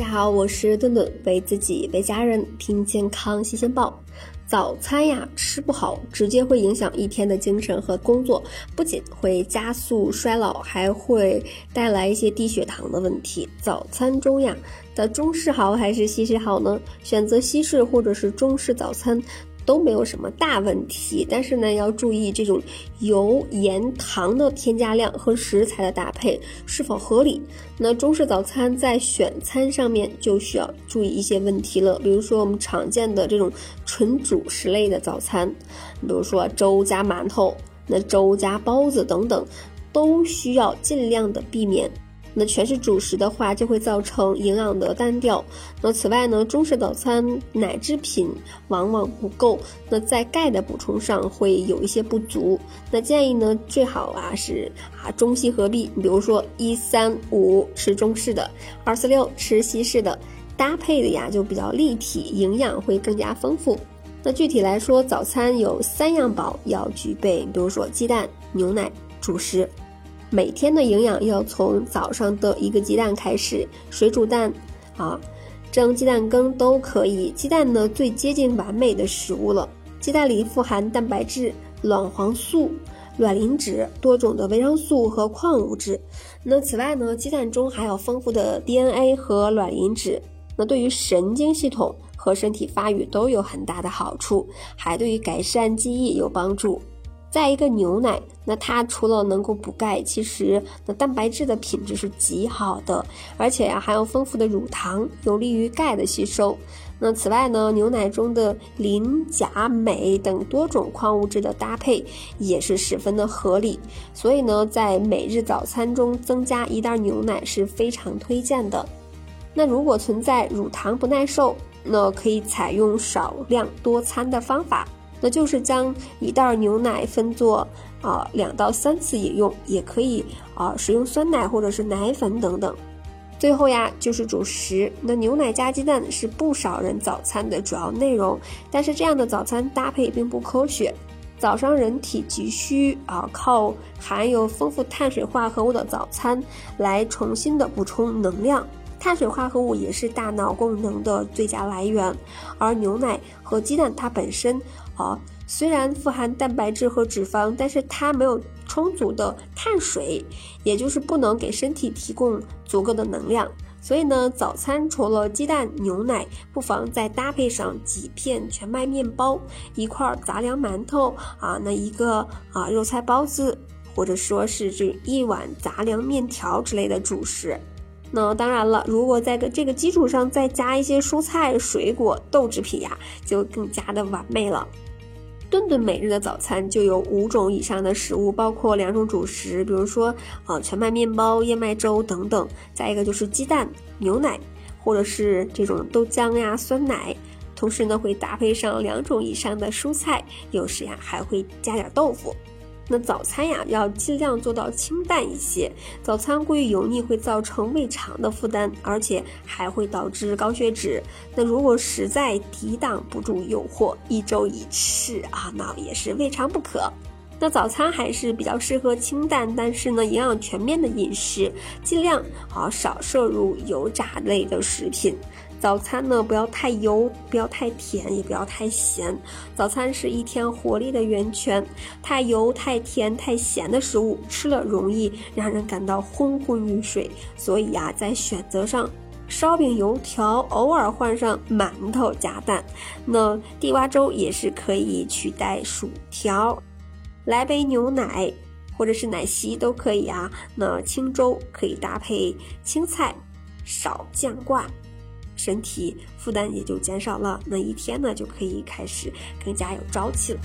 大家好，我是顿顿，为自己为家人听健康新鲜报。早餐呀吃不好，直接会影响一天的精神和工作，不仅会加速衰老，还会带来一些低血糖的问题。早餐中呀的中式好还是西式好呢？选择西式或者是中式早餐。都没有什么大问题，但是呢，要注意这种油、盐、糖的添加量和食材的搭配是否合理。那中式早餐在选餐上面就需要注意一些问题了，比如说我们常见的这种纯主食类的早餐，比如说粥加馒头、那粥加包子等等，都需要尽量的避免。那全是主食的话，就会造成营养的单调。那此外呢，中式早餐奶制品往往不够，那在钙的补充上会有一些不足。那建议呢，最好啊是啊中西合璧，比如说一三五吃中式的，二四六吃西式的，搭配的呀就比较立体，营养会更加丰富。那具体来说，早餐有三样宝要具备，比如说鸡蛋、牛奶、主食。每天的营养要从早上的一个鸡蛋开始，水煮蛋，啊，蒸鸡蛋羹都可以。鸡蛋呢，最接近完美的食物了。鸡蛋里富含蛋白质、卵黄素、卵磷脂、多种的维生素和矿物质。那此外呢，鸡蛋中还有丰富的 DNA 和卵磷脂，那对于神经系统和身体发育都有很大的好处，还对于改善记忆有帮助。再一个牛奶，那它除了能够补钙，其实那蛋白质的品质是极好的，而且呀含有丰富的乳糖，有利于钙的吸收。那此外呢，牛奶中的磷、钾、镁等多种矿物质的搭配也是十分的合理，所以呢，在每日早餐中增加一袋牛奶是非常推荐的。那如果存在乳糖不耐受，那可以采用少量多餐的方法。那就是将一袋牛奶分作啊两到三次饮用，也可以啊使用酸奶或者是奶粉等等。最后呀，就是主食。那牛奶加鸡蛋是不少人早餐的主要内容，但是这样的早餐搭配并不科学。早上人体急需啊靠含有丰富碳水化合物的早餐来重新的补充能量。碳水化合物也是大脑功能的最佳来源，而牛奶和鸡蛋它本身啊，虽然富含蛋白质和脂肪，但是它没有充足的碳水，也就是不能给身体提供足够的能量。所以呢，早餐除了鸡蛋、牛奶，不妨再搭配上几片全麦面包、一块杂粮馒头啊，那一个啊肉菜包子，或者说是这一碗杂粮面条之类的主食。那当然了，如果在个这个基础上再加一些蔬菜、水果、豆制品呀，就更加的完美了。顿顿每日的早餐就有五种以上的食物，包括两种主食，比如说啊全麦面包、燕麦粥等等。再一个就是鸡蛋、牛奶，或者是这种豆浆呀、酸奶。同时呢，会搭配上两种以上的蔬菜，有时呀还会加点豆腐。那早餐呀，要尽量做到清淡一些。早餐过于油腻会造成胃肠的负担，而且还会导致高血脂。那如果实在抵挡不住诱惑，一周一次啊，那也是未尝不可。那早餐还是比较适合清淡，但是呢，营养全面的饮食，尽量啊少摄入油炸类的食品。早餐呢，不要太油，不要太甜，也不要太咸。早餐是一天活力的源泉，太油、太甜、太咸的食物吃了容易让人感到昏昏欲睡。所以呀，在选择上，烧饼、油条偶尔换上馒头加蛋，那地瓜粥也是可以取代薯条。来杯牛奶，或者是奶昔都可以啊。那清粥可以搭配青菜，少酱挂，身体负担也就减少了。那一天呢就可以开始更加有朝气了。